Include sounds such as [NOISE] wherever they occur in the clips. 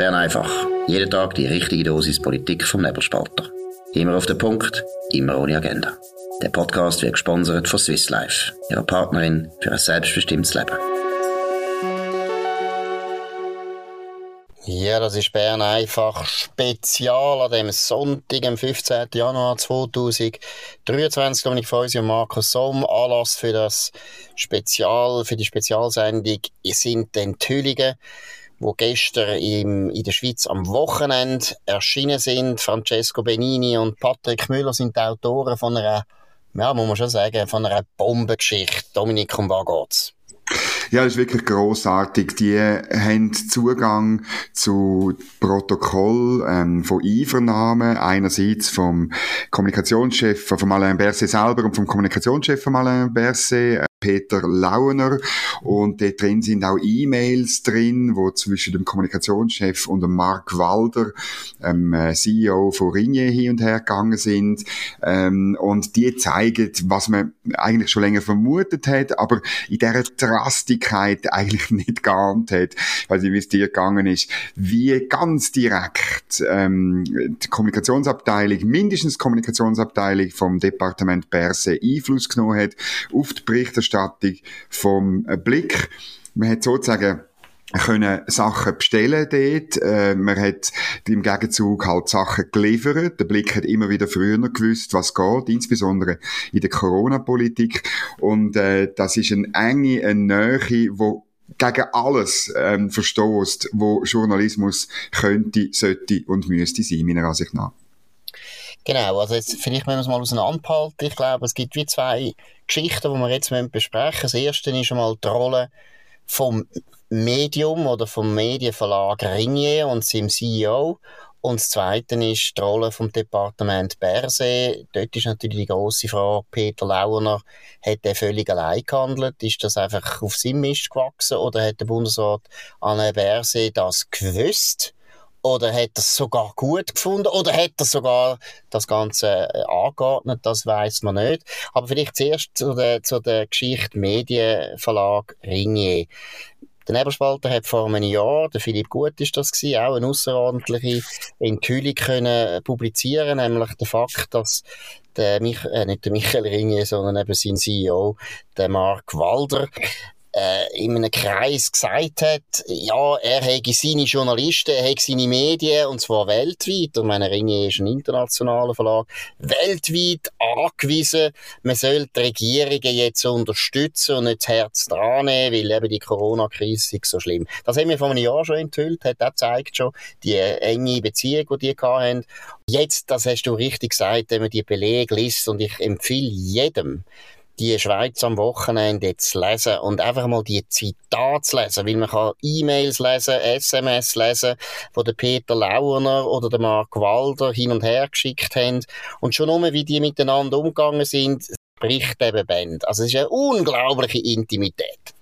Bern einfach. Jeden Tag die richtige Dosis Politik vom Nebelspalter. Immer auf den Punkt, immer ohne Agenda. Der Podcast wird gesponsert von Swiss Life, ihrer Partnerin für ein selbstbestimmtes Leben. Ja, das ist Bern einfach spezial an dem Sonntag, am 15. Januar 2023. Dominik Feusi und Markus Somm. Anlass für das Spezial, für die Spezialsendung sind die Enthüllungen wo gestern im, in der Schweiz am Wochenende erschienen sind. Francesco Benini und Patrick Müller sind die Autoren von einer, ja, muss man schon sagen, von einer Bombengeschichte. Dominik, um was geht's? Ja, das ist wirklich großartig. Die haben Zugang zu Protokoll ähm, von Einvernahmen, einerseits vom Kommunikationschef von Alain Berset selber und vom Kommunikationschef von Alain Berset, Peter Launer. Und dort drin sind auch E-Mails drin, wo zwischen dem Kommunikationschef und dem Mark Walder, ähm, äh, CEO von Ringier, hin und her gegangen sind. Ähm, und die zeigen, was man eigentlich schon länger vermutet hat, aber in dieser Drastigkeit eigentlich [LAUGHS] nicht geahnt hat, weil wie es dir gegangen ist, wie ganz direkt ähm, die Kommunikationsabteilung, mindestens die Kommunikationsabteilung vom Departement Berse Einfluss genommen hat auf die Berichterstattung Berichterstattung vom äh, Blick. Man hat sozusagen können Sachen bestellen dort. Äh, man hat im Gegenzug halt Sachen geliefert. Der Blick hat immer wieder früher gewusst, was geht, insbesondere in der Corona-Politik. Und äh, das ist eine enge, eine Nähe, wo gegen alles ähm, verstoßt, wo Journalismus könnte, sollte und müsste sein, meiner Ansicht nach. Genau, also jetzt, vielleicht müssen wir es mal auseinanderhalten. Ich glaube, es gibt wie zwei Geschichten, die wir jetzt besprechen müssen. Das erste ist einmal die Rolle vom Medium oder vom Medienverlag Ringier und seinem CEO. Und das Zweite ist die Rolle vom Departement Berse. Dort ist natürlich die grosse Frage, Peter Launer, hat er völlig allein gehandelt? Ist das einfach auf seinem Mist gewachsen? Oder hat der Bundesrat Anne Berse das gewusst? Oder hat er es sogar gut gefunden? Oder hat er sogar das Ganze äh, angeordnet? Das weiß man nicht. Aber vielleicht zuerst zu der, zu der Geschichte Medienverlag Ringier. Der Nebelspalter hat vor einem Jahr, der Philipp Gut ist das gewesen, auch eine außerordentliche Enthüllung können publizieren, nämlich der Fakt, dass der Mich äh, nicht der Michael Ringier, sondern eben sein CEO, der Mark Walder, äh, in einem Kreis gesagt hat, ja, er hätte seine Journalisten, er hätte seine Medien, und zwar weltweit, und meine Ringe ist ein internationaler Verlag, weltweit angewiesen, man soll die Regierungen jetzt unterstützen und nicht das Herz dran nehmen, weil eben die Corona-Krise ist so schlimm. Das haben wir vor einem Jahr schon enthüllt, hat auch gezeigt schon, die enge Beziehung, die die hatten. Jetzt, das hast du richtig gesagt, wenn man die Belege liest, und ich empfehle jedem, die Schweiz am Wochenende zu lesen und einfach mal die Zitate zu lesen, weil man kann E-Mails lesen, SMS lesen, wo der Peter Launer oder der Mark Walder hin und her geschickt haben und schon nur, wie die miteinander umgegangen sind, bricht eben Band. Also es ist eine unglaubliche Intimität.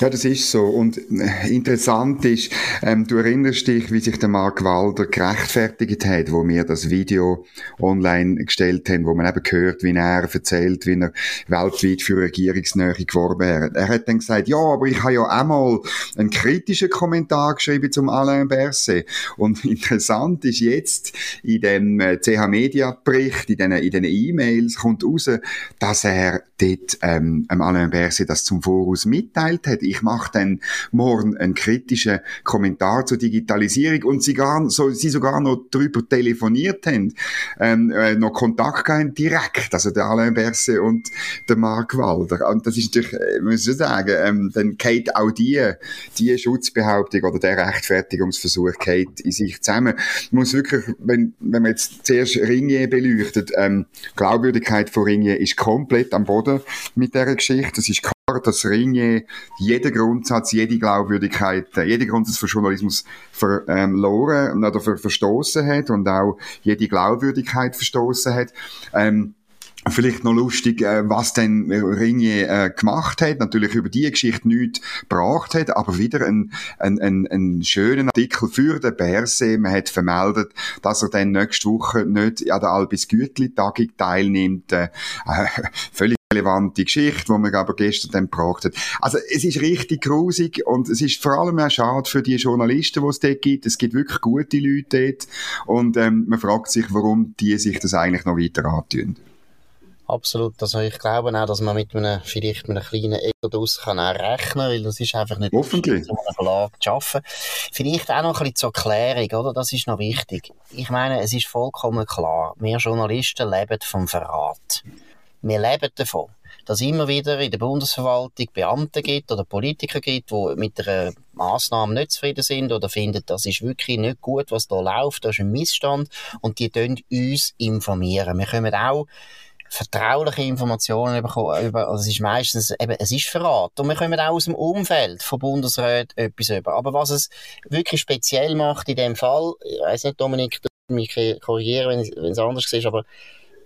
Ja, das ist so. Und äh, interessant ist, ähm, du erinnerst dich, wie sich der Mark Walder gerechtfertigt hat, wo wir das Video online gestellt haben, wo man eben gehört, wie er erzählt, wie er weltweit für Regierungsnähe geworben hat. Er hat dann gesagt, ja, aber ich habe ja einmal einen kritischen Kommentar geschrieben zum Alain Berset. Und [LAUGHS] interessant ist jetzt, in dem äh, CH Media Bericht, in den, in E-Mails kommt raus, dass er dort ähm, Alain Berset das zum Voraus mitteilt mitgeteilt hat, ich mache dann morgen einen kritischen Kommentar zur Digitalisierung und sie, gar, so, sie sogar noch darüber telefoniert haben, ähm, äh, noch Kontakt gehabt direkt, also der Alain Berset und der Mark Walder. Und das ist natürlich, äh, muss ich sagen, ähm, dann geht auch die, die Schutzbehauptung oder der Rechtfertigungsversuch geht in sich zusammen. Man muss wirklich, wenn, wenn man jetzt zuerst Ringier beleuchtet, ähm, Glaubwürdigkeit von Ringier ist komplett am Boden mit dieser Geschichte. Das ist dass Ringier jeden Grundsatz, jede Glaubwürdigkeit, äh, jeden Grundsatz für Journalismus verloren ähm, oder ver verstoßen hat und auch jede Glaubwürdigkeit verstoßen hat. Ähm, Vielleicht noch lustig, äh, was denn Ringier äh, gemacht hat. Natürlich über die Geschichte nichts gebracht hat, aber wieder ein, ein, ein, ein schönen Artikel für den Berse. Man hat vermeldet, dass er dann nächste Woche nicht an der Albis Gütli-Tagung teilnimmt. Äh, [LAUGHS] völlig relevante Geschichte, die man aber gestern dann gebracht hat. Also es ist richtig grusig und es ist vor allem auch schade für die Journalisten, die es dort gibt. Es gibt wirklich gute Leute dort und ähm, man fragt sich, warum die sich das eigentlich noch weiter antun. Absolut. Also ich glaube auch, dass man mit einem, vielleicht mit einem kleinen Exodus kann auch rechnen, weil das ist einfach nicht Hoffentlich. um einen Verlag zu arbeiten. Vielleicht auch noch ein bisschen zur Klärung, oder? Das ist noch wichtig. Ich meine, es ist vollkommen klar, wir Journalisten leben vom Verrat. Wir leben davon, dass immer wieder in der Bundesverwaltung Beamte gibt oder Politiker gibt, die mit einer Massnahme nicht zufrieden sind oder finden, das ist wirklich nicht gut, was da läuft, das ist ein Missstand und die tun uns informieren. Wir können auch vertrauliche Informationen bekommen, über, also es ist meistens, eben, es ist Verrat. Und wir kommen auch aus dem Umfeld von Bundesräten etwas über. Aber was es wirklich speziell macht in dem Fall, ich weiss nicht, Dominik, du mich korrigieren, wenn es anders ist, aber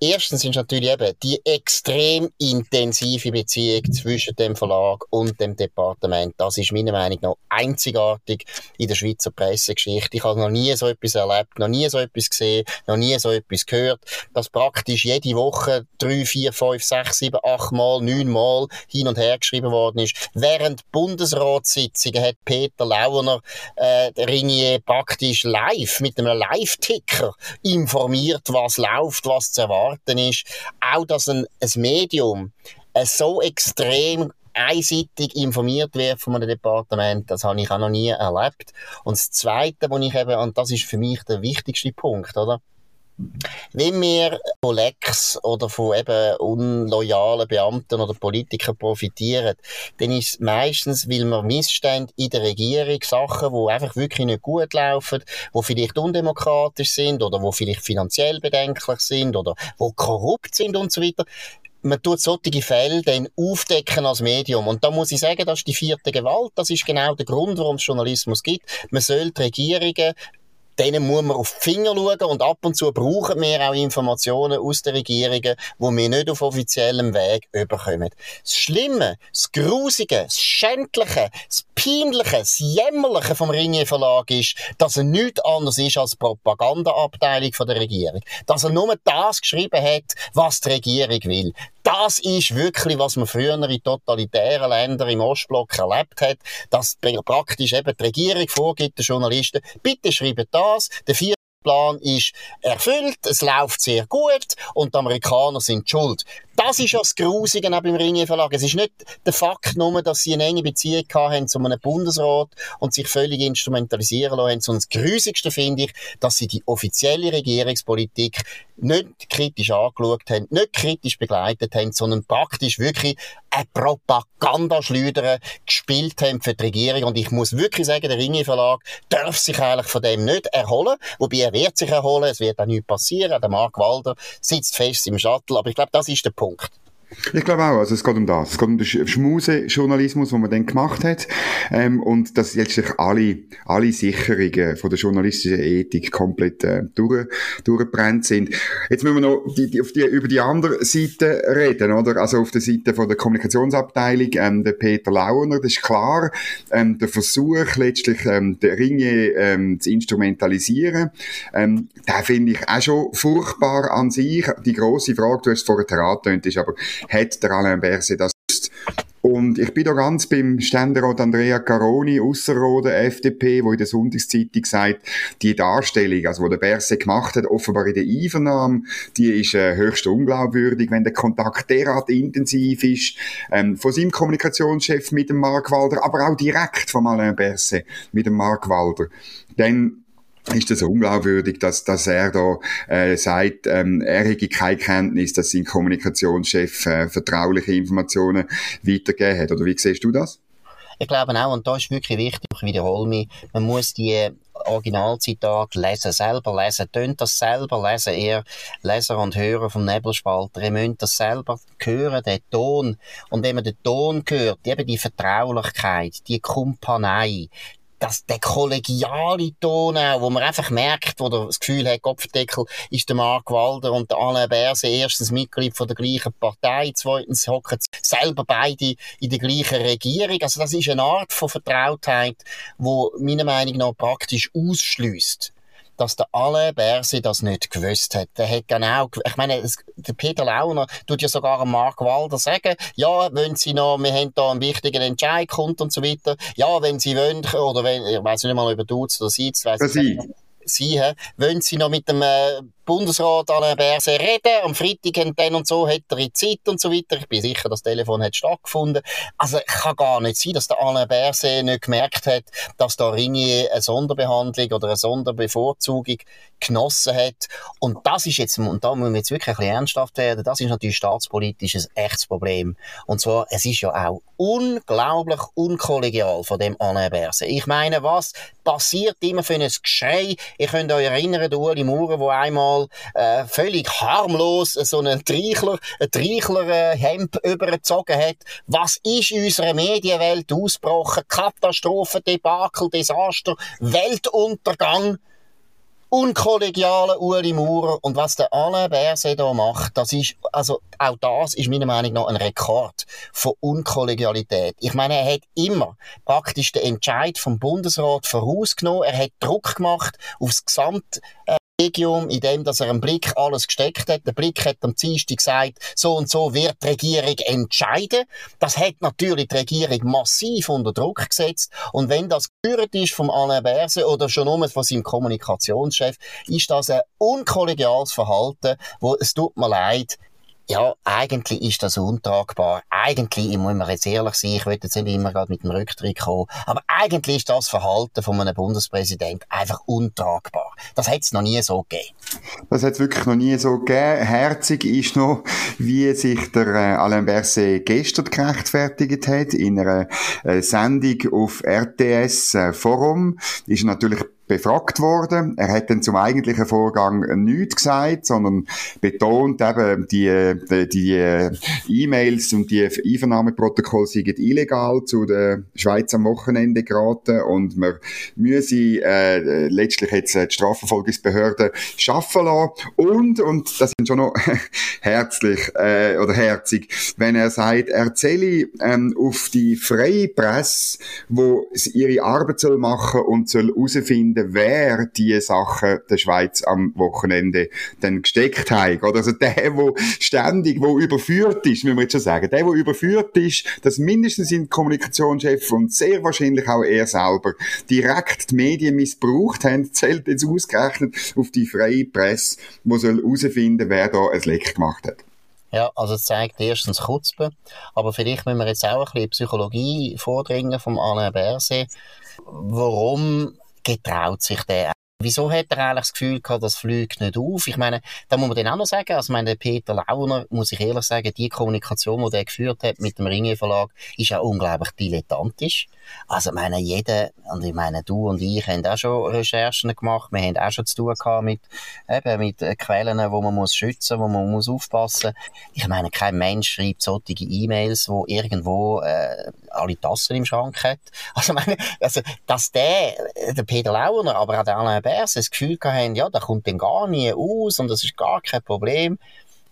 Erstens ist natürlich eben die extrem intensive Beziehung zwischen dem Verlag und dem Departement. Das ist meiner Meinung nach einzigartig in der Schweizer Pressegeschichte. Ich habe noch nie so etwas erlebt, noch nie so etwas gesehen, noch nie so etwas gehört, dass praktisch jede Woche drei, vier, fünf, sechs, sieben, acht Mal, neun Mal hin und her geschrieben worden ist. Während Bundesratssitzungen hat Peter Launer äh, Ringier praktisch live mit einem Live-Ticker informiert, was läuft, was zu erwarten erwarten ist, auch dass ein, ein Medium äh, so extrem einseitig informiert wird von einem Departement, das habe ich auch noch nie erlebt. Und das Zweite, wo ich eben, und das ist für mich der wichtigste Punkt, oder? Wenn wir von Lecks oder von eben unloyalen Beamten oder Politikern profitieren, dann ist es meistens, weil wir Missstände in der Regierung, Sachen, die einfach wirklich nicht gut laufen, die vielleicht undemokratisch sind oder die vielleicht finanziell bedenklich sind oder die korrupt sind und so weiter, man tut solche Fälle dann aufdecken als Medium. Und da muss ich sagen, das ist die vierte Gewalt. Das ist genau der Grund, warum es Journalismus gibt. Man soll die Regierungen denen muss man auf die Finger schauen und ab und zu brauchen wir auch Informationen aus den Regierungen, die wir nicht auf offiziellem Weg überkommen. Das Schlimme, das Grusige, das Schändliche, das Peinliche, das Jämmerliche vom Ringier Verlag ist, dass er nichts anderes ist als Propagandaabteilung der Regierung. Dass er nur das geschrieben hat, was die Regierung will das ist wirklich, was man früher in totalitären Ländern im Ostblock erlebt hat, dass praktisch eben die Regierung vorgibt, den Journalisten, bitte schreibt das, der Plan ist erfüllt, es läuft sehr gut und die Amerikaner sind schuld. Das ist ja das Grusige auch beim Ringier Verlag. Es ist nicht der Fakt nur, dass sie eine enge Beziehung haben zu einem Bundesrat und sich völlig instrumentalisieren lassen, sondern das Grusigste finde ich, dass sie die offizielle Regierungspolitik nicht kritisch angeschaut haben, nicht kritisch begleitet haben, sondern praktisch wirklich eine Propagandaschleudern gespielt haben für die Regierung. Und ich muss wirklich sagen, der Ringier Verlag darf sich eigentlich von dem nicht erholen. Wobei er wird sich erholen, es wird auch nichts passieren. Der Mark Walder sitzt fest im Shuttle. Aber ich glaube, das ist der Punkt. Ich glaube auch, also es geht um das. Es geht um den Schmuse-Journalismus, den man dann gemacht hat. Ähm, und dass letztlich alle, alle Sicherungen von der journalistischen Ethik komplett äh, durch, durchgebrannt sind. Jetzt müssen wir noch die, die, auf die, über die andere Seite reden, oder? Also auf der Seite von der Kommunikationsabteilung, ähm, der Peter Launer, das ist klar, ähm, der Versuch letztlich, ähm, der Ringe ähm, zu instrumentalisieren, ähm, da finde ich auch schon furchtbar an sich. Die große Frage, du hast es vorher erraten, ist aber, hat der Alain Berset das und ich bin da ganz beim Ständerat Andrea Caroni, Ausserrhoden, FDP, wo in der Sonntagszeitung sagt, die Darstellung, also wo der Berse gemacht hat, offenbar in der Einvernahme, die ist äh, höchst unglaubwürdig, wenn der Kontakt derart intensiv ist, ähm, von seinem Kommunikationschef mit dem Mark Walder, aber auch direkt von Alain Berse mit dem Mark Walder. Dann ist das unglaubwürdig, dass, dass er da äh, sagt, ähm, er hätte keine Kenntnis, dass sein Kommunikationschef äh, vertrauliche Informationen weitergegeben hat. Oder wie siehst du das? Ich glaube auch, und da ist wirklich wichtig, ich wiederhole mich, man muss die Originalzitate lesen, selber lesen, tönt das selber lesen, ihr Leser und Hörer vom Nebelspalter, ihr müsst das selber hören, den Ton. Und wenn man den Ton hört, eben die Vertraulichkeit, die Kumpanei, das, der kollegiale Ton wo man einfach merkt, wo das Gefühl hat, Kopfdeckel ist der Mark Walder und der Alain Berse erstens Mitglied von der gleichen Partei, zweitens hocken selber beide in der gleichen Regierung. Also das ist eine Art von Vertrautheit, wo meiner Meinung nach praktisch ausschließt dass der Alain Berset das nicht gewusst hat. Der hat genau, ich meine, es, der Peter Launer tut ja sogar Mark Walder sagen, ja, wenn Sie noch, wir haben da einen wichtigen Entscheid kommt und so weiter, ja, wenn Sie wollen, oder wenn, ich weiß nicht mal, über Duzt oder Sitz, weiss ich nicht. Sie, wollen Sie noch mit dem äh, Bundesrat Alain Berset reden. Am Freitag und dann und so hat er Zeit und so weiter. Ich bin sicher, das Telefon hat stattgefunden. Also, kann gar nicht sein, dass der Alain Berset nicht gemerkt hat, dass da Rini eine Sonderbehandlung oder eine Sonderbevorzugung genossen hat. Und das ist jetzt, und da müssen wir jetzt wirklich ein ernsthaft werden, das ist natürlich staatspolitisch ein echtes Problem. Und zwar, es ist ja auch unglaublich unkollegial von dem Alain Berset. Ich meine, was passiert immer für ein Geschrei? Ihr könnt euch erinnern, der Uli Maurer, der einmal mal äh, völlig harmlos so einen Treichler, ein Treichler-Hemd äh, übergezogen hat. Was ist in unserer Medienwelt ausgebrochen? Katastrophe, Debakel, Desaster, Weltuntergang unkollegialen Uli Maurer und was der Alain Berset da macht, das ist, also auch das ist meiner Meinung nach ein Rekord von Unkollegialität. Ich meine, er hat immer praktisch den Entscheid vom Bundesrat vorausgenommen, er hat Druck gemacht aufs Gesamt Kollegium, in dem, dass er einen Blick alles gesteckt hat. Der Blick hat am Dienstag gesagt, so und so wird die Regierung entscheiden. Das hat natürlich die Regierung massiv unter Druck gesetzt. Und wenn das gehört ist vom Alain Berse oder schon nur von seinem Kommunikationschef, ist das ein unkollegiales Verhalten, wo es tut mir leid, ja, eigentlich ist das untragbar. Eigentlich, ich muss mir jetzt ehrlich sein, ich will jetzt nicht immer gerade mit dem Rücktritt kommen, aber eigentlich ist das Verhalten von einem Bundespräsident einfach untragbar. Das hat es noch nie so gegeben. Das hat es wirklich noch nie so gegeben. Herzig ist noch, wie sich der äh, Alain Berset gestern gerechtfertigt hat in einer äh, Sendung auf RTS äh, Forum. Ist natürlich befragt worden. Er hat dann zum eigentlichen Vorgang nichts gesagt, sondern betont eben, die, die, die äh, E-Mails und die Einvernahmeprotokolle seien illegal zu der Schweiz am Wochenende geraten und man müsse äh, letztlich jetzt die Strafverfolgungsbehörden schaffen lassen. Und, und das sind schon noch [LAUGHS] herzlich äh, oder herzig, wenn er sagt, er zähle ähm, auf die freie Presse, wo ihre Arbeit soll machen und soll herausfinden, herausfinden, wer die Sachen der Schweiz am Wochenende dann gesteckt hat. Oder also der, der ständig, wo überführt ist, müssen wir jetzt schon sagen, der, der überführt ist, dass mindestens sein Kommunikationschef und sehr wahrscheinlich auch er selber direkt die Medien missbraucht haben, zählt jetzt ausgerechnet auf die freie Presse, die soll herausfinden, wer da ein Leck gemacht hat. Ja, also es zeigt erstens Kutzpe, aber vielleicht müssen wir jetzt auch ein bisschen Psychologie vordringen vom Alain Berset. Warum getraut sich der Wieso hat er eigentlich das Gefühl gehabt, das fliegt nicht auf? Ich meine, da muss man dann auch noch sagen, also meine, Peter Launer, muss ich ehrlich sagen, die Kommunikation, die er geführt hat mit dem Ringe Verlag, ist ja unglaublich dilettantisch. Also, ich meine, jeder, und ich meine, du und ich haben auch schon Recherchen gemacht, wir haben auch schon zu tun gehabt mit, eben, mit Quellen, wo man muss schützen, wo man muss aufpassen. Ich meine, kein Mensch schreibt solche E-Mails, wo irgendwo, äh, alle Tassen im Schrank hat. [LAUGHS] Also, meine, also, dass der, der Peter Launer, aber auch der Alain Bers das Gefühl haben, ja, der kommt dann gar nie aus und das ist gar kein Problem,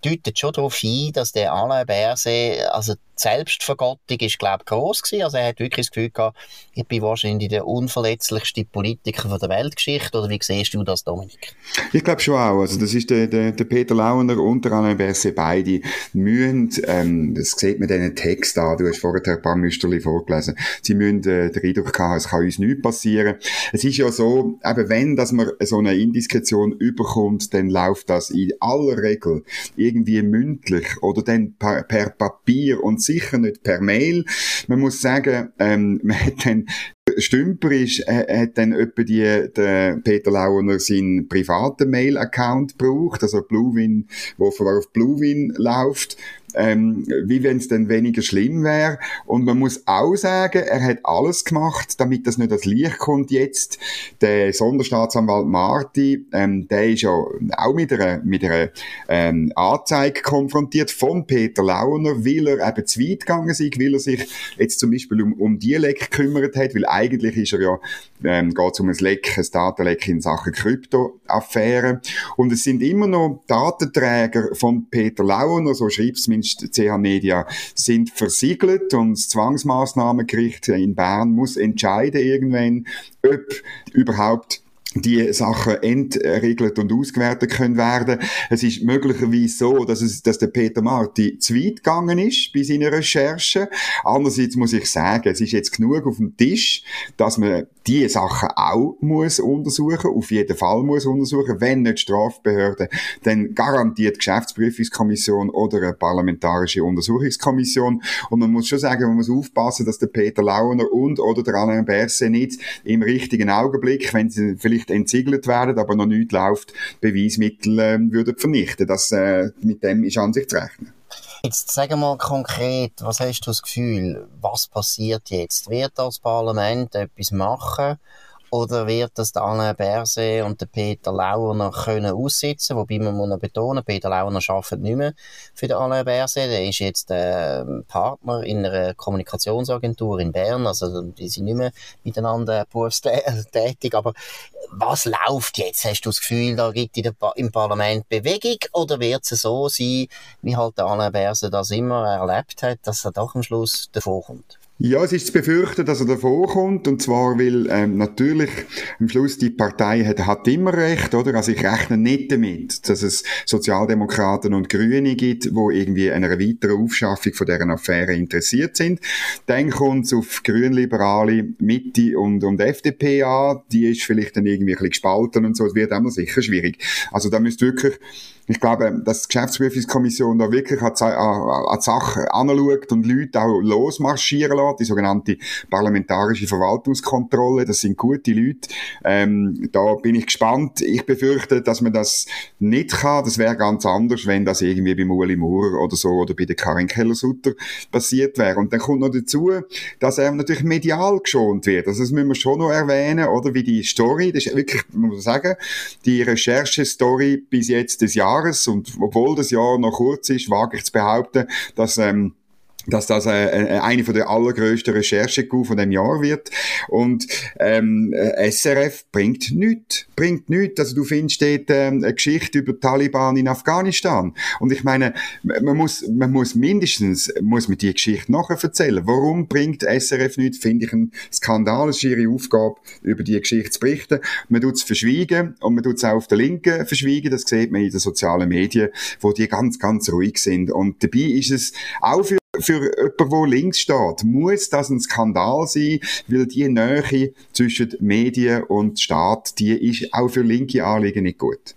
deutet schon darauf ein, dass der Alain Berset, also die Selbstvergottung ist, glaube ich, gross gewesen. Also er hat wirklich das Gefühl gehabt, ich bin wahrscheinlich der unverletzlichste Politiker der Weltgeschichte. Oder wie siehst du das, Dominik? Ich glaube schon auch. Also das ist der, der, der Peter Launer und der Alain Berset, beide müssen, ähm, das sieht man diesen Text an, du hast vorher ein paar Müsterli vorgelesen, sie müssen äh, den Eindruck haben, es kann uns nichts passieren. Es ist ja so, eben wenn, dass man so eine Indiskretion überkommt, dann läuft das in aller Regel mündlich oder dann per, per Papier und sicher nicht per Mail. Man muss sagen, ähm, [LAUGHS] man hat dann Stümper ist, äh, hat dann etwa die, der Peter Launer seinen privaten Mail-Account gebraucht, also Bluewin, wo auf Bluewin läuft ähm, wie wenn es dann weniger schlimm wäre. Und man muss auch sagen, er hat alles gemacht, damit das nicht als Licht kommt jetzt. Der Sonderstaatsanwalt Marti, ähm, der ist ja auch mit einer, mit einer ähm, Anzeige konfrontiert von Peter Launer, weil er eben zu weit gegangen ist, weil er sich jetzt zum Beispiel um, um die Leck gekümmert hat, weil eigentlich ist er ja, ähm, geht um ein Leck, ein Datenleck in Sachen Kryptoaffären. Und es sind immer noch Datenträger von Peter Launer, so schreibt es zumindest CH Media, sind versiegelt und das Zwangsmaßnahmengericht in Bern muss entscheiden irgendwann, ob überhaupt die Sachen entregelt und ausgewertet können werden. Es ist möglicherweise so, dass es, dass der Peter Marti zu weit gegangen ist bei seiner Recherche. Andererseits muss ich sagen, es ist jetzt genug auf dem Tisch, dass man die Sachen auch muss untersuchen, auf jeden Fall muss untersuchen, wenn nicht Strafbehörde, dann garantiert Geschäftsprüfungskommission oder eine parlamentarische Untersuchungskommission. Und man muss schon sagen, man muss aufpassen, dass der Peter Launer und oder der Alain Berset nicht im richtigen Augenblick, wenn sie vielleicht entsiegelt werden, aber noch nicht läuft, Beweismittel äh, würden vernichten. Das, äh, mit dem ist an sich zu rechnen. Jetzt sag mal konkret, was hast du das Gefühl, was passiert jetzt? Wird das Parlament etwas machen? Oder wird das der Alain Berset und der Peter Launer können aussitzen? Wobei man muss noch betonen, Peter Launer arbeitet nicht mehr für den Alain Berset. Der ist jetzt äh, Partner in einer Kommunikationsagentur in Bern. Also, die sind nicht mehr miteinander berufstätig. Aber was läuft jetzt? Hast du das Gefühl, da gibt es im Parlament Bewegung? Oder wird es so sein, wie halt der Alain Berset das immer erlebt hat, dass er doch am Schluss davor kommt? Ja, es ist zu befürchten, dass er davor kommt, und zwar, weil ähm, natürlich am Schluss die Partei hat, hat immer recht, oder? Also ich rechne nicht damit, dass es Sozialdemokraten und Grüne gibt, wo irgendwie einer weiteren Aufschaffung von deren Affäre interessiert sind. Dann kommt es auf Grünliberale, Mitte und, und FDP an, die ist vielleicht dann irgendwie ein bisschen gespalten und so, es wird immer sicher schwierig. Also da müsst wirklich ich glaube, dass die Geschäftsprüfungskommission da wirklich an, die Sache anschaut und Leute auch losmarschieren lässt, die sogenannte parlamentarische Verwaltungskontrolle, das sind gute Leute. Ähm, da bin ich gespannt. Ich befürchte, dass man das nicht kann. Das wäre ganz anders, wenn das irgendwie bei Uli Maurer oder so oder bei der Karin Keller-Sutter passiert wäre. Und dann kommt noch dazu, dass er natürlich medial geschont wird. Also das müssen wir schon noch erwähnen, oder? Wie die Story, das ist wirklich, muss man sagen, die Recherche-Story bis jetzt des Jahres Jahres und obwohl das Jahr noch kurz ist, wage ich zu behaupten, dass ähm, dass das äh, äh, eine von der allergrößten Recherchecoup von dem Jahr wird. Und ähm, äh, SRF bringt nichts, bringt nichts. Also du findest dort ähm, eine Geschichte über Taliban in Afghanistan. Und ich meine, man muss, man muss mindestens, muss man die Geschichte nachher erzählen. Warum bringt SRF nichts? Finde ich ein Skandal. Es ist ihre Aufgabe, über die Geschichte zu berichten. Man tut es verschwiegen und man tut es auch auf der Linken verschwiegen. Das sieht man in den sozialen Medien, wo die ganz, ganz ruhig sind. Und dabei ist es auch für für jemanden, der links steht, muss das ein Skandal sein, weil die Nähe zwischen Medien und Staat, die ist auch für linke Anliegen nicht gut.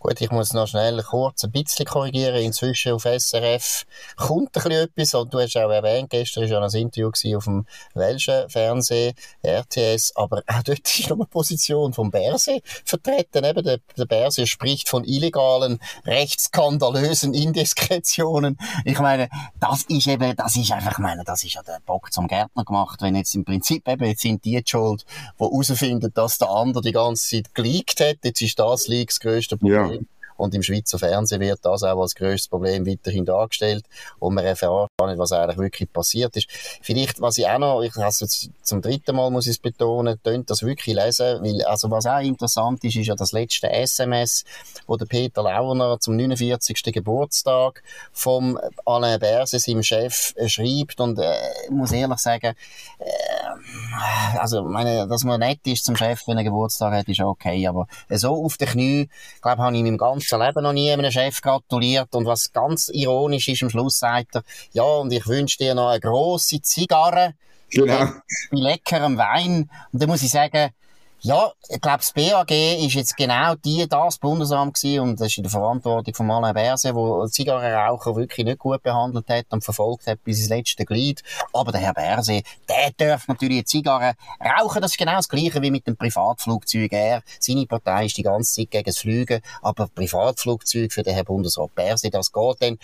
Gut, ich muss noch schnell kurz ein bisschen korrigieren. Inzwischen auf SRF kommt ein bisschen etwas. Und du hast auch erwähnt, gestern war ja ein Interview auf dem welschen Fernsehen, RTS. Aber auch dort ist noch eine Position vom Berse vertreten. Eben der, der Berse spricht von illegalen, rechtsskandalösen Indiskretionen. Ich meine, das ist eben, das ist einfach, ich meine, das ist ja der Bock zum Gärtner gemacht. Wenn jetzt im Prinzip eben, jetzt sind die, die schuld, die herausfinden, dass der andere die ganze Zeit geleakt hat. Jetzt ist das Leak das grösste Problem. Ja. Und im Schweizer Fernsehen wird das auch als grösstes Problem weiterhin dargestellt. Und man erfährt gar nicht, was eigentlich wirklich passiert ist. Vielleicht, was ich auch noch, ich habe es zum dritten Mal muss ich es betonen, tönt das wirklich lesen, weil, also was auch interessant ist, ist ja das letzte SMS, wo der Peter Launer zum 49. Geburtstag vom Alain Berset, seinem Chef, äh, schreibt und, äh, muss ehrlich sagen, äh, also, meine, dass man nett ist zum Chef, wenn er Geburtstag hat, ist okay, aber so auf den Knie, glaube habe ich in meinem ganzen ganzen Leben noch nie einem Chef gratuliert. Und was ganz ironisch ist, am Schluss sagt er, ja, und ich wünsche dir noch eine grosse Zigarre. Genau. Bei leckerem Wein. Und da muss ich sagen, ja, ich glaube, das BAG ist jetzt genau die, das Bundesamt gewesen, und das ist in der Verantwortung von Alain Berset, wo Zigarrenraucher wirklich nicht gut behandelt hat und verfolgt hat bis ins letzte Glied. Aber der Herr Berset, der darf natürlich eine Zigarre rauchen. Das ist genau das Gleiche wie mit dem Privatflugzeug. Er, seine Partei ist die ganze Zeit gegen das Fliegen, aber Privatflugzeug für den Herrn Bundesrat Berset, das geht dann.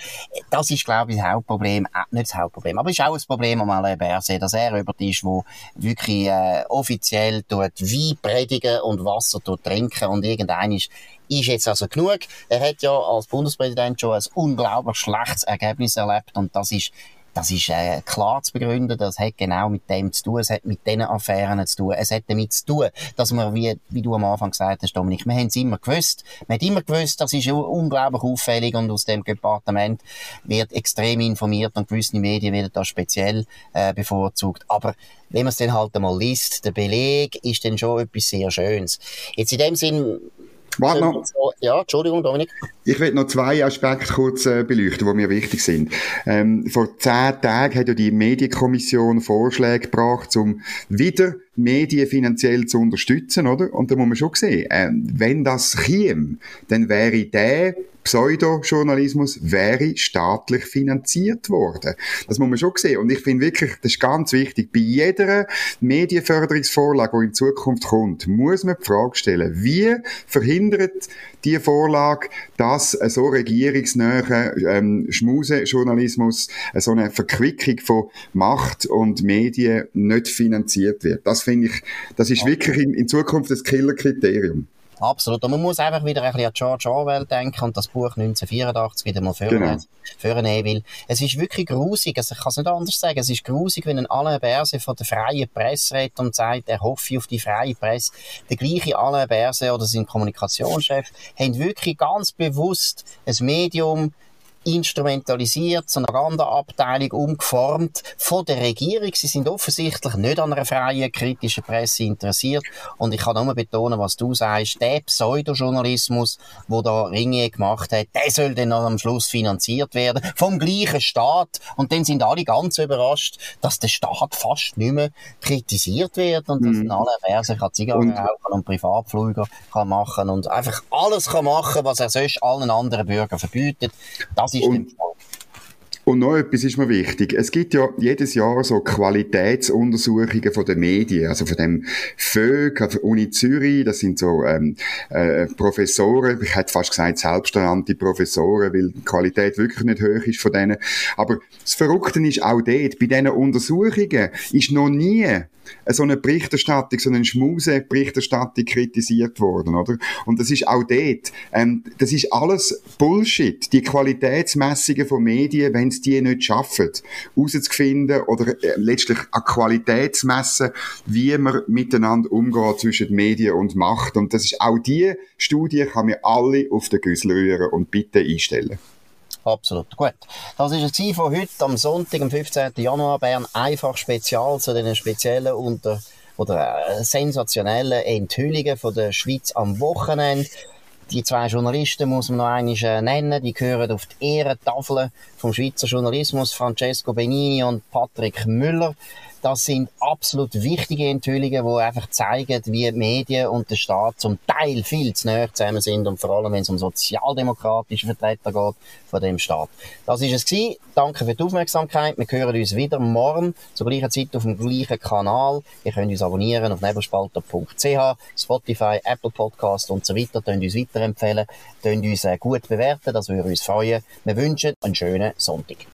Das ist, glaube ich, das Hauptproblem. Äh, nicht das Hauptproblem, aber es ist auch ein Problem am Alain Berset, dass er über ist, wo wirklich äh, offiziell tut, wie predigen und Wasser trinken und irgendein ist, ist jetzt also genug. Er hat ja als Bundespräsident schon ein unglaublich schlechtes Ergebnis erlebt und das ist das ist äh, klar zu begründen, das hat genau mit dem zu tun, es hat mit diesen Affären zu tun, es hat damit zu tun, dass wir, wie, wie du am Anfang gesagt hast, Dominik, wir haben es immer gewusst, man hat immer gewusst, das ist unglaublich auffällig und aus dem Departement wird extrem informiert und gewisse Medien werden da speziell äh, bevorzugt, aber wenn man es dann halt einmal liest, der Beleg ist dann schon etwas sehr Schönes. Jetzt in dem Sinn Warte noch. Ja, Entschuldigung, Dominik. Ich will noch zwei Aspekte kurz äh, beleuchten, die mir wichtig sind. Ähm, vor zehn Tagen hat ja die Medienkommission Vorschläge gebracht, um wieder Medien finanziell zu unterstützen, oder? Und da muss man schon sehen, äh, wenn das käme, dann wäre der Pseudojournalismus wäre staatlich finanziert worden. Das muss man schon sehen. Und ich finde wirklich, das ist ganz wichtig. Bei jeder Medienförderungsvorlage, die in Zukunft kommt, muss man die Frage stellen, wie verhindert die Vorlage, dass so regierungsnäher ähm, Schmusejournalismus, so eine Verquickung von Macht und Medien nicht finanziert wird. Das finde ich, das ist wirklich in, in Zukunft das Killerkriterium. Absolut. Und man muss einfach wieder ein bisschen an George Orwell denken und das Buch 1984 wieder mal vornehmen, genau. weil es ist wirklich grusig, also ich kann es nicht anders sagen, es ist grusig, wenn ein Alain Berse von der freien Presse redet und sagt, er hoffe auf die freie Presse. Der gleiche Alain Berse oder sein Kommunikationschef haben wirklich ganz bewusst ein Medium instrumentalisiert, zu einer Abteilung umgeformt von der Regierung. Sie sind offensichtlich nicht an einer freien, kritischen Presse interessiert. Und ich kann nur betonen, was du sagst, der Pseudojournalismus, wo da Ringe gemacht hat, der soll dann am Schluss finanziert werden, vom gleichen Staat. Und dann sind alle ganz überrascht, dass der Staat fast nicht mehr kritisiert wird und dass mhm. alle Verse kann Zigarren rauchen und Privatflüge kann machen und einfach alles kann machen, was er sonst allen anderen Bürgern verbietet. Das ist und, und noch etwas ist mir wichtig. Es gibt ja jedes Jahr so Qualitätsuntersuchungen von den Medien, also von dem FÖG, also Uni Zürich, das sind so ähm, äh, Professoren, ich hätte fast gesagt selbsternannte Professoren, weil die Qualität wirklich nicht hoch ist von denen. Aber das Verrückte ist auch dort, bei diesen Untersuchungen ist noch nie so eine Berichterstattung, so eine Schmuse-Berichterstattung kritisiert worden, oder? Und das ist auch dort, ähm, das ist alles Bullshit. Die Qualitätsmessungen von Medien, wenn es die nicht schaffen, herauszufinden oder äh, letztlich an Qualitätsmessen, wie man miteinander umgeht zwischen Medien und Macht. Und das ist auch die Studie, kann mir alle auf den Güssel rühren und bitte einstellen. Absolut. Gut. Das war es von heute am Sonntag, am 15. Januar. Bern einfach spezial zu den speziellen unter oder äh, sensationellen Enthüllungen von der Schweiz am Wochenende. Die zwei Journalisten muss man noch einmal äh, nennen. Die gehören auf die Ehrentafel vom Schweizer Journalismus. Francesco Benini und Patrick Müller. Das sind absolut wichtige Enthüllungen, die einfach zeigen, wie die Medien und der Staat zum Teil viel zu näher zusammen sind und vor allem, wenn es um sozialdemokratische Vertreter geht von dem Staat. Das ist es gewesen. Danke für die Aufmerksamkeit. Wir hören uns wieder morgen zur gleichen Zeit auf dem gleichen Kanal. Ihr könnt uns abonnieren auf nebelspalter.ch, Spotify, Apple Podcast und so weiter. Könnt uns weiterempfehlen, könnt uns äh, gut bewerten, das würde uns freuen. Wir wünschen einen schönen Sonntag.